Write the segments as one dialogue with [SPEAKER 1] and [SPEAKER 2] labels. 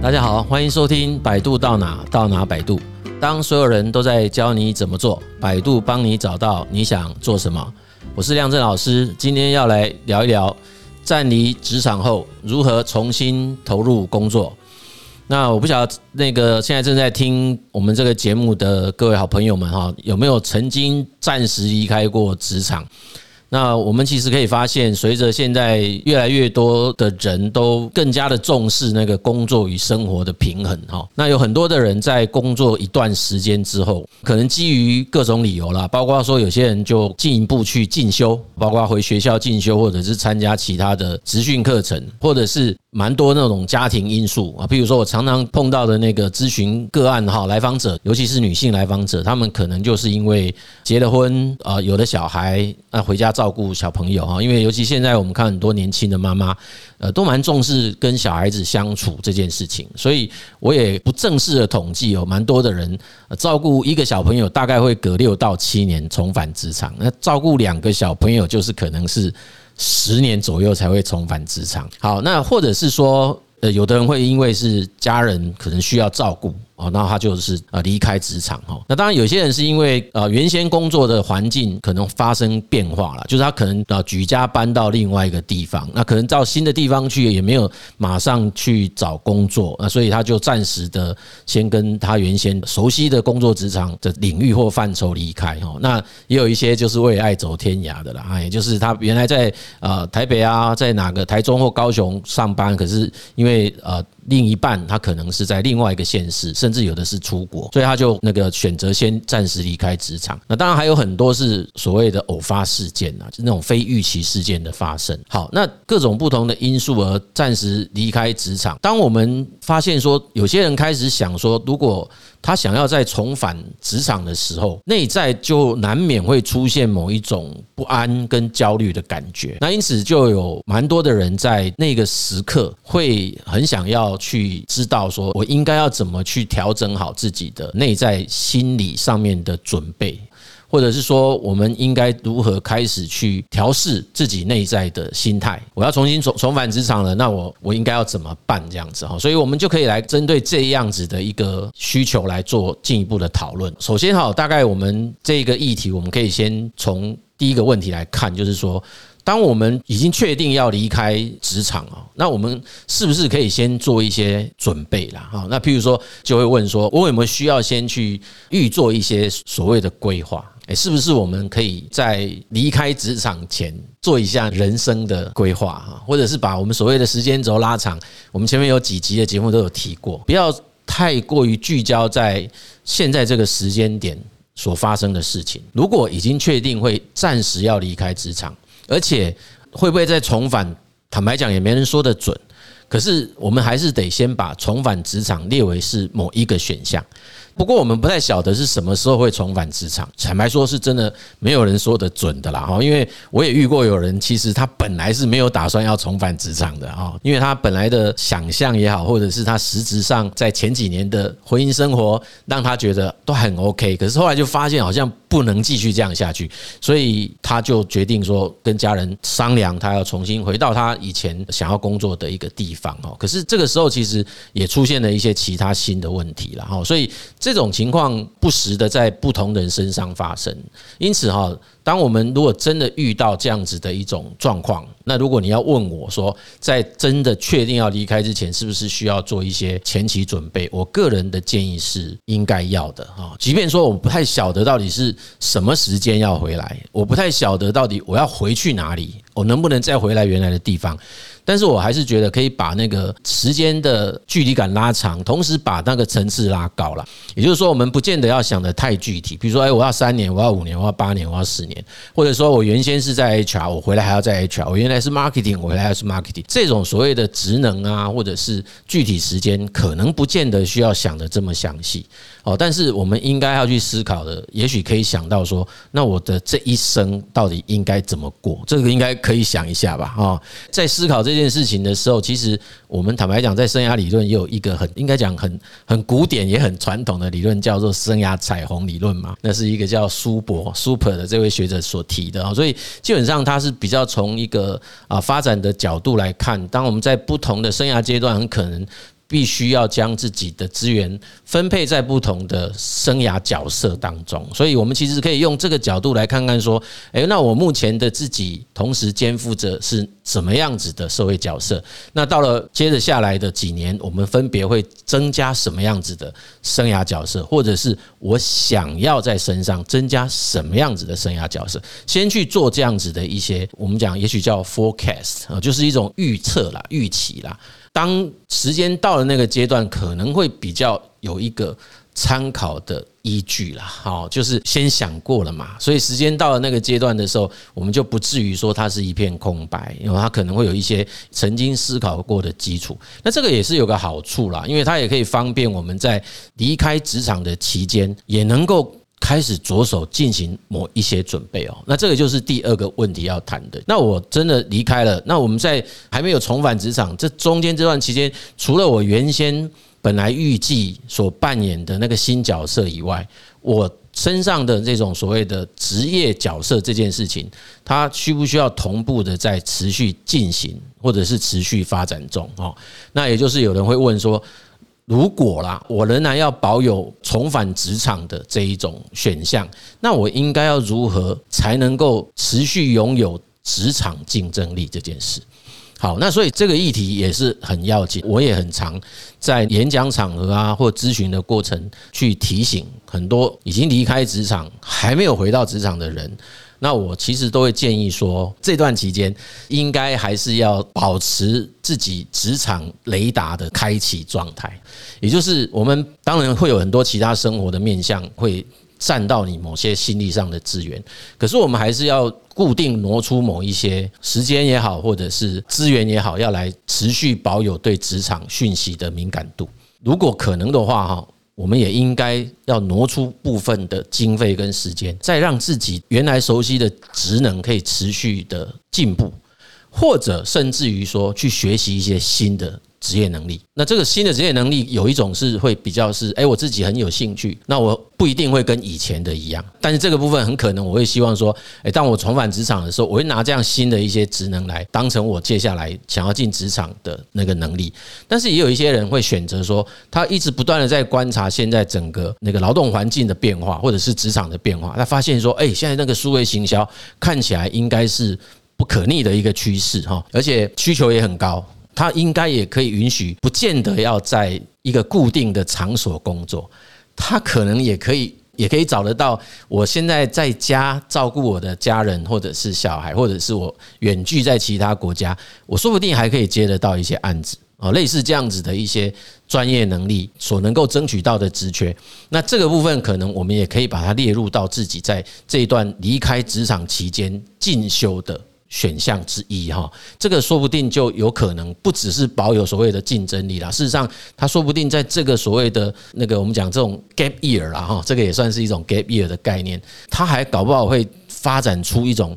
[SPEAKER 1] 大家好，欢迎收听百度到哪到哪百度。当所有人都在教你怎么做，百度帮你找到你想做什么。我是亮正老师，今天要来聊一聊暂离职场后如何重新投入工作。那我不晓得那个现在正在听我们这个节目的各位好朋友们哈，有没有曾经暂时离开过职场？那我们其实可以发现，随着现在越来越多的人都更加的重视那个工作与生活的平衡哈。那有很多的人在工作一段时间之后，可能基于各种理由啦，包括说有些人就进一步去进修，包括回学校进修，或者是参加其他的职训课程，或者是。蛮多那种家庭因素啊，比如说我常常碰到的那个咨询个案哈，来访者，尤其是女性来访者，他们可能就是因为结了婚啊，有了小孩，那回家照顾小朋友哈，因为尤其现在我们看很多年轻的妈妈，呃，都蛮重视跟小孩子相处这件事情，所以我也不正式的统计哦，蛮多的人照顾一个小朋友大概会隔六到七年重返职场，那照顾两个小朋友就是可能是。十年左右才会重返职场。好，那或者是说，呃，有的人会因为是家人可能需要照顾。哦，那他就是呃离开职场哈。那当然有些人是因为呃原先工作的环境可能发生变化了，就是他可能呃举家搬到另外一个地方，那可能到新的地方去也没有马上去找工作，那所以他就暂时的先跟他原先熟悉的工作职场的领域或范畴离开哈。那也有一些就是为爱走天涯的啦，也就是他原来在呃台北啊，在哪个台中或高雄上班，可是因为呃。另一半他可能是在另外一个县市，甚至有的是出国，所以他就那个选择先暂时离开职场。那当然还有很多是所谓的偶发事件啊，就那种非预期事件的发生。好，那各种不同的因素而暂时离开职场。当我们发现说有些人开始想说，如果他想要再重返职场的时候，内在就难免会出现某一种不安跟焦虑的感觉。那因此就有蛮多的人在那个时刻会很想要去知道，说我应该要怎么去调整好自己的内在心理上面的准备。或者是说，我们应该如何开始去调试自己内在的心态？我要重新重重返职场了，那我我应该要怎么办？这样子哈，所以我们就可以来针对这样子的一个需求来做进一步的讨论。首先哈，大概我们这个议题，我们可以先从第一个问题来看，就是说，当我们已经确定要离开职场啊，那我们是不是可以先做一些准备啦？哈，那譬如说，就会问说，我有没有需要先去预做一些所谓的规划？诶，是不是我们可以在离开职场前做一下人生的规划哈，或者是把我们所谓的时间轴拉长？我们前面有几集的节目都有提过，不要太过于聚焦在现在这个时间点所发生的事情。如果已经确定会暂时要离开职场，而且会不会再重返？坦白讲，也没人说得准。可是我们还是得先把重返职场列为是某一个选项。不过我们不太晓得是什么时候会重返职场，坦白说是真的没有人说得准的啦哈，因为我也遇过有人，其实他本来是没有打算要重返职场的哈，因为他本来的想象也好，或者是他实质上在前几年的婚姻生活让他觉得都很 OK，可是后来就发现好像不能继续这样下去，所以他就决定说跟家人商量，他要重新回到他以前想要工作的一个地方哦。可是这个时候其实也出现了一些其他新的问题了哈，所以。这种情况不时的在不同人身上发生，因此哈，当我们如果真的遇到这样子的一种状况，那如果你要问我说，在真的确定要离开之前，是不是需要做一些前期准备？我个人的建议是应该要的哈。即便说我不太晓得到底是什么时间要回来，我不太晓得到底我要回去哪里，我能不能再回来原来的地方。但是我还是觉得可以把那个时间的距离感拉长，同时把那个层次拉高了。也就是说，我们不见得要想得太具体，比如说，哎，我要三年，我要五年，我要八年，我要十年，或者说我原先是在 HR，我回来还要在 HR，我原来是 marketing，我回来还是 marketing，这种所谓的职能啊，或者是具体时间，可能不见得需要想的这么详细。哦，但是我们应该要去思考的，也许可以想到说，那我的这一生到底应该怎么过？这个应该可以想一下吧。哈，在思考这件事情的时候，其实我们坦白讲，在生涯理论也有一个很应该讲很很古典也很传统的理论，叫做生涯彩虹理论嘛。那是一个叫苏博 Super 的这位学者所提的啊，所以基本上他是比较从一个啊发展的角度来看，当我们在不同的生涯阶段，很可能。必须要将自己的资源分配在不同的生涯角色当中，所以我们其实可以用这个角度来看看说，诶，那我目前的自己同时肩负着是什么样子的社会角色？那到了接着下来的几年，我们分别会增加什么样子的生涯角色，或者是我想要在身上增加什么样子的生涯角色？先去做这样子的一些，我们讲也许叫 forecast 啊，就是一种预测啦、预期啦。当时间到了那个阶段，可能会比较有一个参考的依据啦。好，就是先想过了嘛，所以时间到了那个阶段的时候，我们就不至于说它是一片空白，因为它可能会有一些曾经思考过的基础。那这个也是有个好处啦，因为它也可以方便我们在离开职场的期间，也能够。开始着手进行某一些准备哦，那这个就是第二个问题要谈的。那我真的离开了，那我们在还没有重返职场这中间这段期间，除了我原先本来预计所扮演的那个新角色以外，我身上的这种所谓的职业角色这件事情，它需不需要同步的在持续进行，或者是持续发展中哦？那也就是有人会问说。如果啦，我仍然要保有重返职场的这一种选项，那我应该要如何才能够持续拥有职场竞争力这件事？好，那所以这个议题也是很要紧，我也很常在演讲场合啊或咨询的过程去提醒很多已经离开职场还没有回到职场的人。那我其实都会建议说，这段期间应该还是要保持自己职场雷达的开启状态，也就是我们当然会有很多其他生活的面向会占到你某些心力上的资源，可是我们还是要固定挪出某一些时间也好，或者是资源也好，要来持续保有对职场讯息的敏感度。如果可能的话，哈。我们也应该要挪出部分的经费跟时间，再让自己原来熟悉的职能可以持续的进步，或者甚至于说去学习一些新的。职业能力，那这个新的职业能力有一种是会比较是，哎，我自己很有兴趣，那我不一定会跟以前的一样，但是这个部分很可能我会希望说，哎，当我重返职场的时候，我会拿这样新的一些职能来当成我接下来想要进职场的那个能力。但是也有一些人会选择说，他一直不断的在观察现在整个那个劳动环境的变化，或者是职场的变化，他发现说，哎，现在那个数位行销看起来应该是不可逆的一个趋势哈，而且需求也很高。他应该也可以允许，不见得要在一个固定的场所工作，他可能也可以，也可以找得到。我现在在家照顾我的家人，或者是小孩，或者是我远距在其他国家，我说不定还可以接得到一些案子啊，类似这样子的一些专业能力所能够争取到的职缺。那这个部分可能我们也可以把它列入到自己在这一段离开职场期间进修的。选项之一哈，这个说不定就有可能不只是保有所谓的竞争力啦。事实上，他说不定在这个所谓的那个我们讲这种 gap year 啦哈，这个也算是一种 gap year 的概念，他还搞不好会发展出一种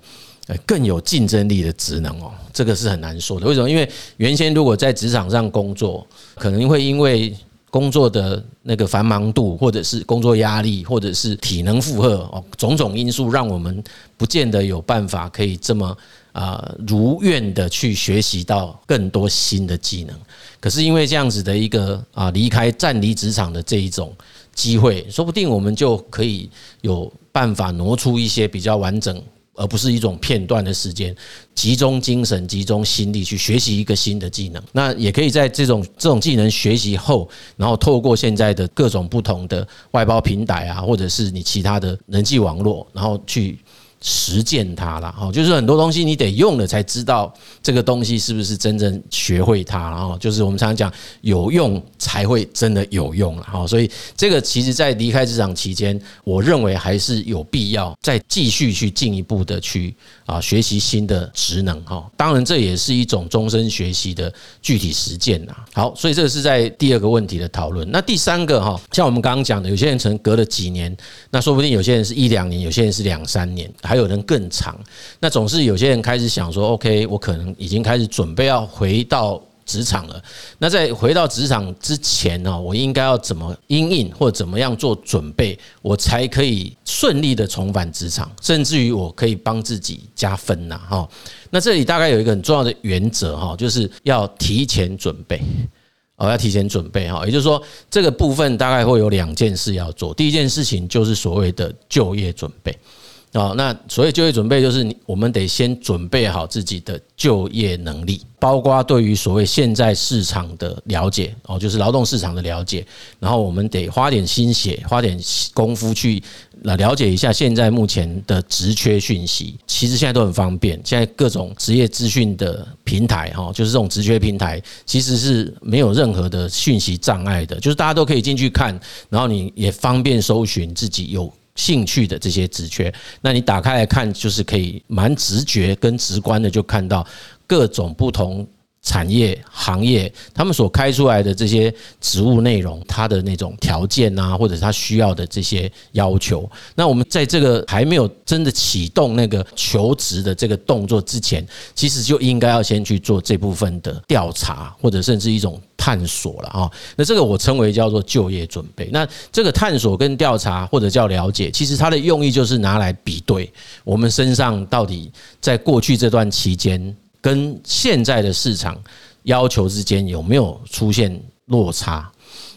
[SPEAKER 1] 更有竞争力的职能哦。这个是很难说的。为什么？因为原先如果在职场上工作，可能会因为工作的那个繁忙度，或者是工作压力，或者是体能负荷哦，种种因素让我们不见得有办法可以这么。啊，如愿的去学习到更多新的技能，可是因为这样子的一个啊离开暂离职场的这一种机会，说不定我们就可以有办法挪出一些比较完整，而不是一种片段的时间，集中精神、集中心力去学习一个新的技能。那也可以在这种这种技能学习后，然后透过现在的各种不同的外包平台啊，或者是你其他的人际网络，然后去。实践它了哈，就是很多东西你得用了才知道这个东西是不是真正学会它，然后就是我们常常讲有用才会真的有用了哈，所以这个其实在离开职场期间，我认为还是有必要再继续去进一步的去啊学习新的职能哈，当然这也是一种终身学习的具体实践呐。好，所以这是在第二个问题的讨论。那第三个哈，像我们刚刚讲的，有些人可能隔了几年，那说不定有些人是一两年，有些人是两三年。还有人更长，那总是有些人开始想说：“OK，我可能已经开始准备要回到职场了。那在回到职场之前呢，我应该要怎么因应或怎么样做准备，我才可以顺利的重返职场，甚至于我可以帮自己加分呐？哈，那这里大概有一个很重要的原则哈，就是要提前准备。哦，要提前准备哈。也就是说，这个部分大概会有两件事要做。第一件事情就是所谓的就业准备。啊，那所谓就业准备，就是你我们得先准备好自己的就业能力，包括对于所谓现在市场的了解哦，就是劳动市场的了解，然后我们得花点心血，花点功夫去来了解一下现在目前的职缺讯息。其实现在都很方便，现在各种职业资讯的平台哈，就是这种职缺平台，其实是没有任何的讯息障碍的，就是大家都可以进去看，然后你也方便搜寻自己有。兴趣的这些职缺，那你打开来看，就是可以蛮直觉跟直观的就看到各种不同产业行业他们所开出来的这些职务内容，它的那种条件啊，或者他需要的这些要求。那我们在这个还没有真的启动那个求职的这个动作之前，其实就应该要先去做这部分的调查，或者甚至一种。探索了啊，那这个我称为叫做就业准备。那这个探索跟调查或者叫了解，其实它的用意就是拿来比对我们身上到底在过去这段期间跟现在的市场要求之间有没有出现落差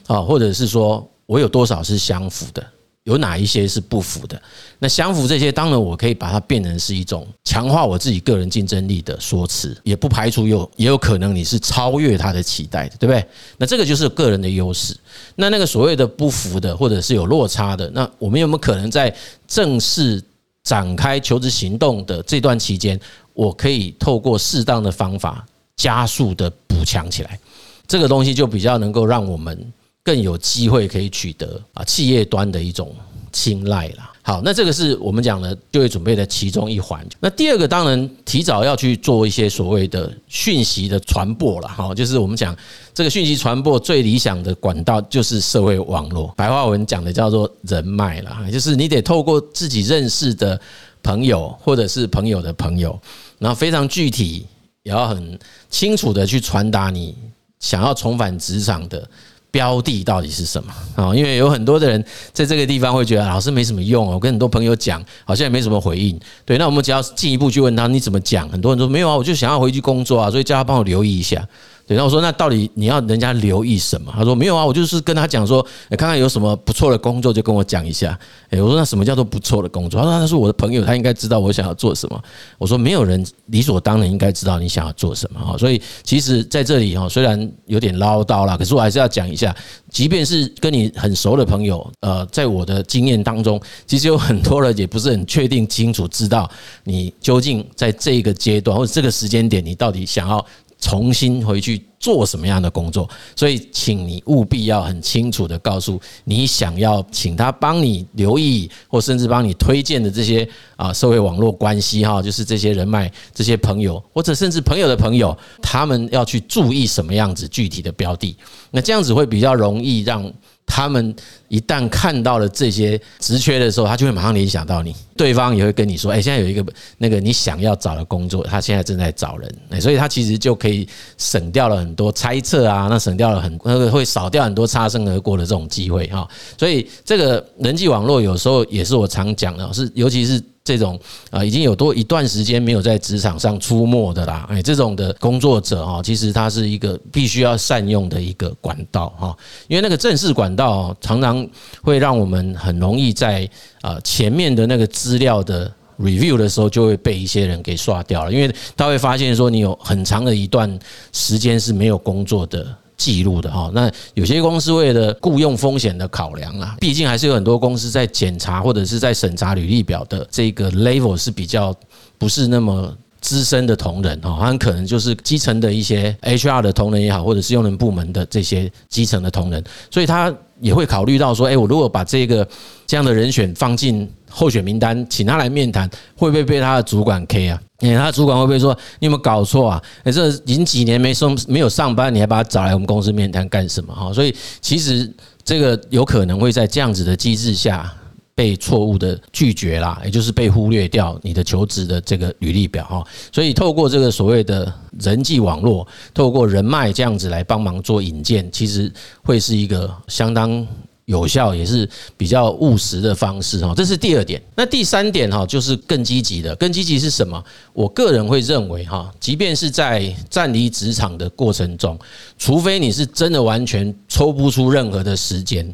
[SPEAKER 1] 啊，或者是说我有多少是相符的。有哪一些是不符的？那相符这些，当然我可以把它变成是一种强化我自己个人竞争力的说辞，也不排除有也有可能你是超越他的期待的，对不对？那这个就是个人的优势。那那个所谓的不符的，或者是有落差的，那我们有没有可能在正式展开求职行动的这段期间，我可以透过适当的方法加速的补强起来？这个东西就比较能够让我们。更有机会可以取得啊企业端的一种青睐啦。好，那这个是我们讲的就业准备的其中一环。那第二个当然提早要去做一些所谓的讯息的传播了。哈，就是我们讲这个讯息传播最理想的管道就是社会网络，白话文讲的叫做人脉了。就是你得透过自己认识的朋友或者是朋友的朋友，然后非常具体，也要很清楚的去传达你想要重返职场的。标的到底是什么啊？因为有很多的人在这个地方会觉得老师没什么用，我跟很多朋友讲，好像也没什么回应。对，那我们只要进一步去问他，你怎么讲？很多人说没有啊，我就想要回去工作啊，所以叫他帮我留意一下。对，然后我说那到底你要人家留意什么？他说没有啊，我就是跟他讲说，看看有什么不错的工作就跟我讲一下。诶，我说那什么叫做不错的工作？他说他是我的朋友，他应该知道我想要做什么。我说没有人理所当然应该知道你想要做什么哈。所以其实在这里哈，虽然有点唠叨啦，可是我还是要讲一下，即便是跟你很熟的朋友，呃，在我的经验当中，其实有很多人也不是很确定清楚知道你究竟在这个阶段或者这个时间点，你到底想要。重新回去做什么样的工作？所以，请你务必要很清楚的告诉你想要请他帮你留意，或甚至帮你推荐的这些啊社会网络关系哈，就是这些人脉、这些朋友，或者甚至朋友的朋友，他们要去注意什么样子具体的标的，那这样子会比较容易让。他们一旦看到了这些职缺的时候，他就会马上联想到你。对方也会跟你说：“哎，现在有一个那个你想要找的工作，他现在正在找人。”所以他其实就可以省掉了很多猜测啊，那省掉了很那个会少掉很多擦身而过的这种机会哈。所以这个人际网络有时候也是我常讲的，是尤其是。这种啊，已经有多一段时间没有在职场上出没的啦，哎，这种的工作者哈，其实他是一个必须要善用的一个管道哈，因为那个正式管道常常会让我们很容易在啊前面的那个资料的 review 的时候，就会被一些人给刷掉了，因为他会发现说你有很长的一段时间是没有工作的。记录的哈，那有些公司为了雇佣风险的考量啊，毕竟还是有很多公司在检查或者是在审查履历表的这个 level 是比较不是那么资深的同仁哈，很可能就是基层的一些 HR 的同仁也好，或者是用人部门的这些基层的同仁，所以他也会考虑到说，哎，我如果把这个这样的人选放进候选名单，请他来面谈，会不会被他的主管 K 啊？哎，他主管会不会说你有没有搞错啊？哎，这已经几年没上没有上班，你还把他找来我们公司面谈干什么？哈，所以其实这个有可能会在这样子的机制下。被错误的拒绝啦，也就是被忽略掉你的求职的这个履历表哈，所以透过这个所谓的人际网络，透过人脉这样子来帮忙做引荐，其实会是一个相当有效，也是比较务实的方式哈。这是第二点。那第三点哈，就是更积极的。更积极是什么？我个人会认为哈，即便是在暂离职场的过程中，除非你是真的完全抽不出任何的时间。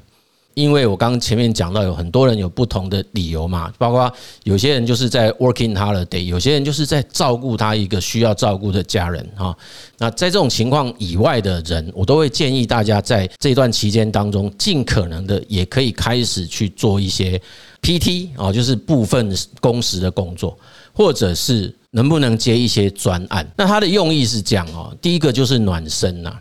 [SPEAKER 1] 因为我刚刚前面讲到，有很多人有不同的理由嘛，包括有些人就是在 working holiday，有些人就是在照顾他一个需要照顾的家人哈。那在这种情况以外的人，我都会建议大家在这段期间当中，尽可能的也可以开始去做一些 PT 啊，就是部分工时的工作，或者是能不能接一些专案。那它的用意是这样哦，第一个就是暖身呐。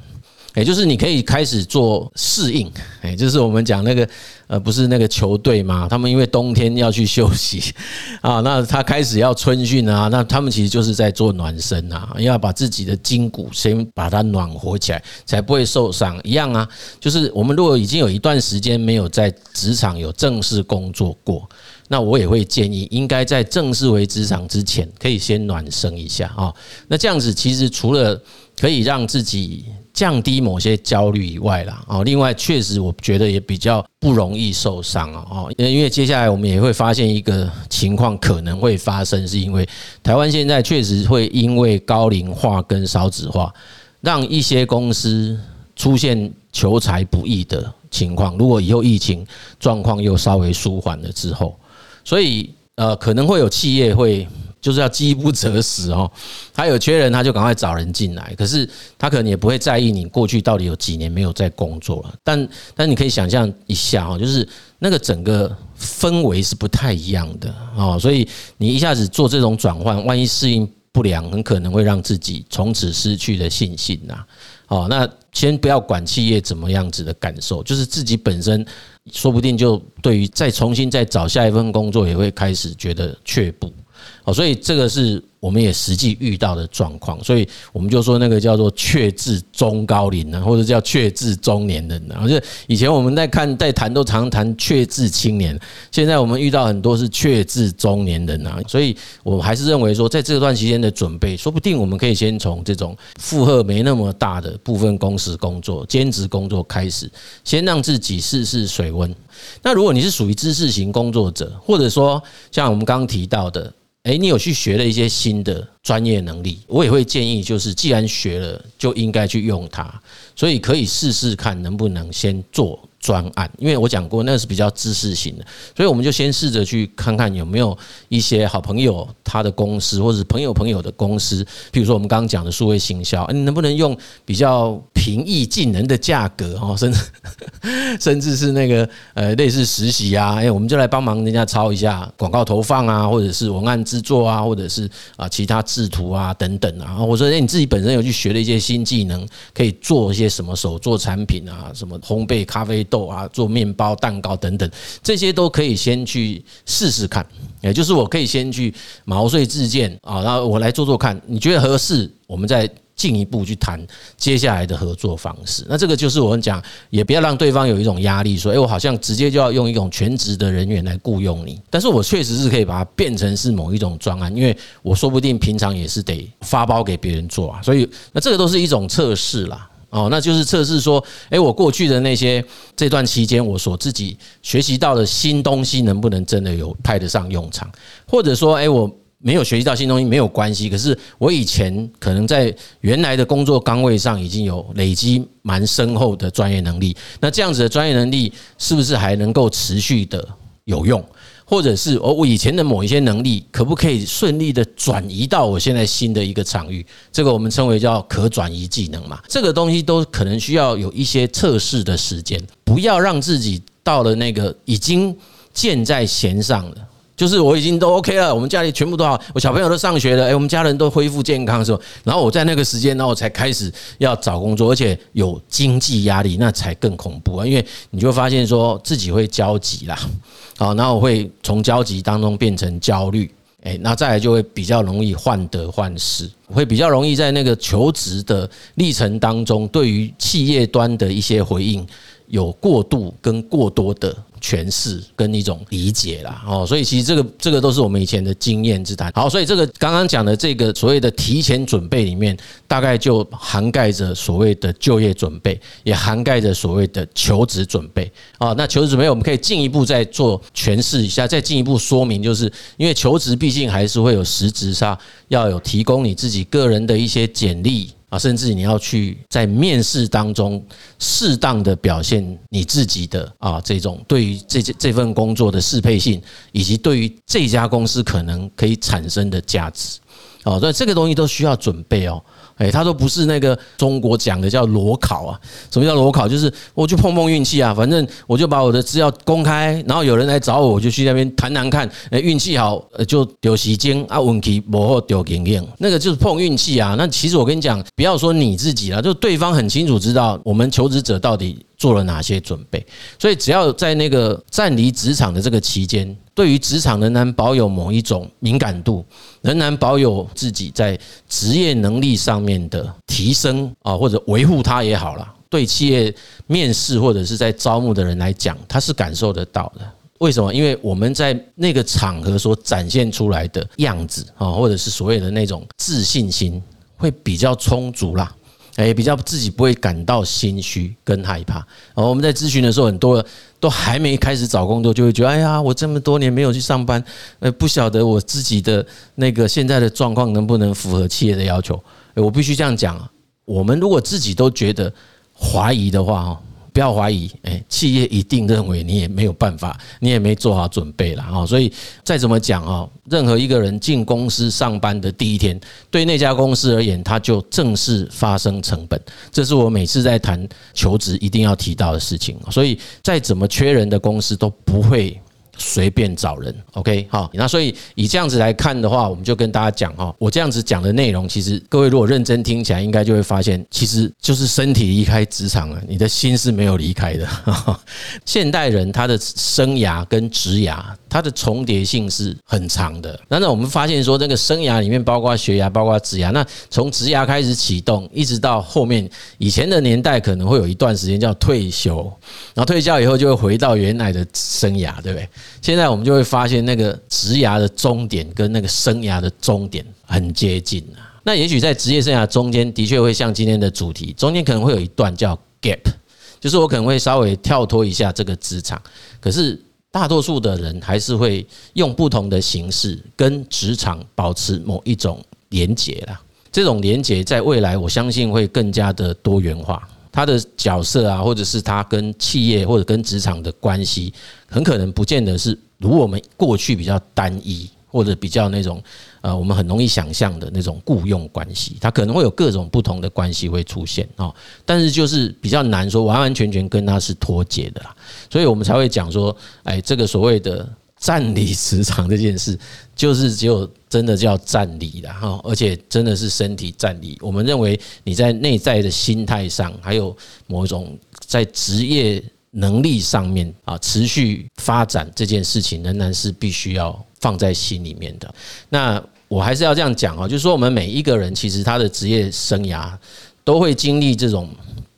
[SPEAKER 1] 也就是你可以开始做适应，哎，就是我们讲那个呃，不是那个球队嘛，他们因为冬天要去休息啊，那他开始要春训啊，那他们其实就是在做暖身啊，要把自己的筋骨先把它暖和起来，才不会受伤。一样啊，就是我们如果已经有一段时间没有在职场有正式工作过，那我也会建议，应该在正式回职场之前，可以先暖身一下啊。那这样子其实除了可以让自己降低某些焦虑以外啦，哦，另外确实我觉得也比较不容易受伤啊，哦，因为接下来我们也会发现一个情况可能会发生，是因为台湾现在确实会因为高龄化跟少子化，让一些公司出现求财不易的情况。如果以后疫情状况又稍微舒缓了之后，所以呃，可能会有企业会。就是要饥不择食哦，他有缺人，他就赶快找人进来。可是他可能也不会在意你过去到底有几年没有在工作了。但但你可以想象一下哦，就是那个整个氛围是不太一样的哦。所以你一下子做这种转换，万一适应不良，很可能会让自己从此失去了信心呐。哦，那先不要管企业怎么样子的感受，就是自己本身说不定就对于再重新再找下一份工作，也会开始觉得却步。哦，所以这个是我们也实际遇到的状况，所以我们就说那个叫做“却至中高龄”呢，或者叫“却至中年人”呢。就以前我们在看在谈都常谈“却至青年”，现在我们遇到很多是“却至中年人”啊。所以我还是认为说，在这段期间的准备，说不定我们可以先从这种负荷没那么大的部分工时工作、兼职工作开始，先让自己试试水温。那如果你是属于知识型工作者，或者说像我们刚刚提到的。诶，你有去学了一些新的专业能力，我也会建议，就是既然学了，就应该去用它，所以可以试试看能不能先做。专案，因为我讲过那是比较知识型的，所以我们就先试着去看看有没有一些好朋友他的公司，或者朋友朋友的公司，比如说我们刚刚讲的数位行销，你能不能用比较平易近人的价格哦，甚至 甚至是那个呃类似实习啊，哎，我们就来帮忙人家抄一下广告投放啊，或者是文案制作啊，或者是啊其他制图啊等等啊。我说哎，你自己本身有去学了一些新技能，可以做一些什么手做产品啊，什么烘焙咖啡。豆啊，做面包、蛋糕等等，这些都可以先去试试看。也就是我可以先去毛遂自荐啊，然后我来做做看，你觉得合适，我们再进一步去谈接下来的合作方式。那这个就是我们讲，也不要让对方有一种压力，说，哎，我好像直接就要用一种全职的人员来雇佣你。但是我确实是可以把它变成是某一种专案，因为我说不定平常也是得发包给别人做啊。所以，那这个都是一种测试啦。哦，那就是测试说，诶，我过去的那些这段期间，我所自己学习到的新东西，能不能真的有派得上用场？或者说，诶，我没有学习到新东西没有关系，可是我以前可能在原来的工作岗位上已经有累积蛮深厚的专业能力，那这样子的专业能力是不是还能够持续的有用？或者是我以前的某一些能力，可不可以顺利的转移到我现在新的一个场域？这个我们称为叫可转移技能嘛。这个东西都可能需要有一些测试的时间，不要让自己到了那个已经箭在弦上了。就是我已经都 OK 了，我们家里全部都好，我小朋友都上学了，哎，我们家人都恢复健康的时候，然后我在那个时间，然后我才开始要找工作，而且有经济压力，那才更恐怖啊！因为你就发现说自己会焦急啦，好，然后我会从焦急当中变成焦虑，哎，那再来就会比较容易患得患失。会比较容易在那个求职的历程当中，对于企业端的一些回应有过度跟过多的。诠释跟一种理解啦，哦，所以其实这个这个都是我们以前的经验之谈。好，所以这个刚刚讲的这个所谓的提前准备里面，大概就涵盖着所谓的就业准备，也涵盖着所谓的求职准备。啊，那求职准备我们可以进一步再做诠释一下，再进一步说明，就是因为求职毕竟还是会有实质上要有提供你自己个人的一些简历。啊，甚至你要去在面试当中适当的表现你自己的啊，这种对于这这份工作的适配性，以及对于这家公司可能可以产生的价值，哦，所以这个东西都需要准备哦。哎，他都不是那个中国讲的叫裸考啊？什么叫裸考？就是我去碰碰运气啊，反正我就把我的资料公开，然后有人来找我，我就去那边谈谈看。哎，运气好就丢时间啊，运气不好丢经验，那个就是碰运气啊。那其实我跟你讲，不要说你自己了，就对方很清楚知道我们求职者到底做了哪些准备。所以只要在那个暂离职场的这个期间，对于职场仍然保有某一种敏感度。仍然保有自己在职业能力上面的提升啊，或者维护它也好了。对企业面试或者是在招募的人来讲，他是感受得到的。为什么？因为我们在那个场合所展现出来的样子啊，或者是所谓的那种自信心，会比较充足啦。哎，比较自己不会感到心虚跟害怕。我们在咨询的时候，很多都还没开始找工作，就会觉得，哎呀，我这么多年没有去上班，呃，不晓得我自己的那个现在的状况能不能符合企业的要求。我必须这样讲，我们如果自己都觉得怀疑的话，哈。不要怀疑，哎，企业一定认为你也没有办法，你也没做好准备了啊！所以再怎么讲啊，任何一个人进公司上班的第一天，对那家公司而言，他就正式发生成本。这是我每次在谈求职一定要提到的事情。所以再怎么缺人的公司都不会。随便找人，OK，好，那所以以这样子来看的话，我们就跟大家讲哈，我这样子讲的内容，其实各位如果认真听起来，应该就会发现，其实就是身体离开职场了，你的心是没有离开的。现代人他的生涯跟职涯，它的重叠性是很长的。那那我们发现说，这个生涯里面包括学涯，包括职涯，那从职涯开始启动，一直到后面，以前的年代可能会有一段时间叫退休，然后退休以后就会回到原来的生涯，对不对？现在我们就会发现，那个职涯的终点跟那个生涯的终点很接近啊。那也许在职业生涯中间，的确会像今天的主题，中间可能会有一段叫 gap，就是我可能会稍微跳脱一下这个职场。可是大多数的人还是会用不同的形式跟职场保持某一种连结啦。这种连结在未来，我相信会更加的多元化。他的角色啊，或者是他跟企业或者跟职场的关系，很可能不见得是如我们过去比较单一，或者比较那种呃，我们很容易想象的那种雇佣关系。他可能会有各种不同的关系会出现啊，但是就是比较难说完完全全跟他是脱节的啦，所以我们才会讲说，哎，这个所谓的。暂离职场这件事，就是只有真的叫占理的哈，而且真的是身体占理。我们认为你在内在的心态上，还有某一种在职业能力上面啊，持续发展这件事情，仍然是必须要放在心里面的。那我还是要这样讲啊，就是说我们每一个人其实他的职业生涯都会经历这种。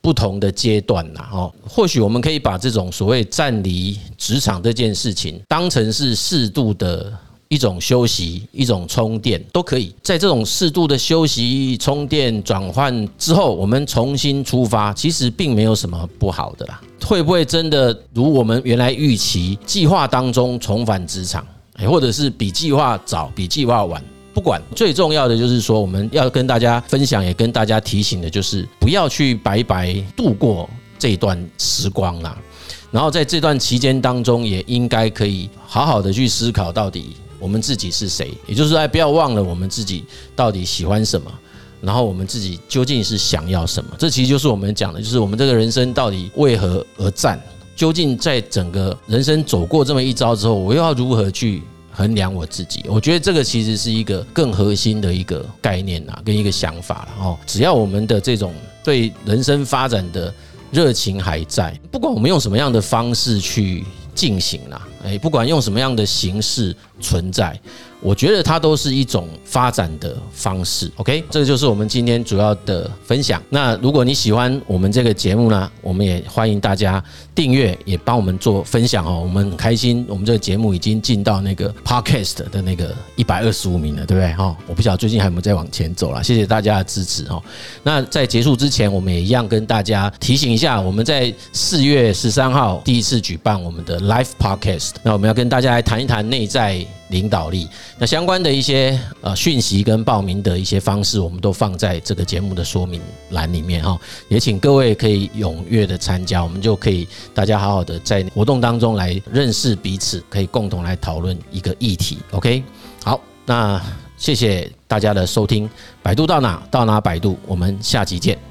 [SPEAKER 1] 不同的阶段呐，哦，或许我们可以把这种所谓暂离职场这件事情当成是适度的一种休息、一种充电，都可以。在这种适度的休息、充电、转换之后，我们重新出发，其实并没有什么不好的啦。会不会真的如我们原来预期、计划当中重返职场，或者是比计划早、比计划晚？不管，最重要的就是说，我们要跟大家分享，也跟大家提醒的，就是不要去白白度过这段时光啦。然后在这段期间当中，也应该可以好好的去思考，到底我们自己是谁，也就是说，不要忘了我们自己到底喜欢什么，然后我们自己究竟是想要什么。这其实就是我们讲的，就是我们这个人生到底为何而战？究竟在整个人生走过这么一遭之后，我又要如何去？衡量我自己，我觉得这个其实是一个更核心的一个概念呐，跟一个想法了哦。只要我们的这种对人生发展的热情还在，不管我们用什么样的方式去进行啦，诶，不管用什么样的形式存在，我觉得它都是一种发展的方式。OK，这个就是我们今天主要的分享。那如果你喜欢我们这个节目呢，我们也欢迎大家订阅，也帮我们做分享哦。我们很开心，我们这个节目已经进到那个 Podcast 的那个一百二十五名了，对不对？哈，我不晓得最近还有没有在往前走了。谢谢大家的支持哦。那在结束之前，我们也一样跟大家提醒一下，我们在四月十三号第一次举办我们的 Live Podcast，那我们要跟大家来谈一谈内在领导力。那相关的一些呃讯息跟报名的一些方式，我们都放在这个节目的说明栏里面哈。也请各位可以踊跃的参加，我们就可以大家好好的在活动当中来认识彼此，可以共同来讨论一个议题。OK，好，那谢谢大家的收听，百度到哪到哪百度，我们下集见。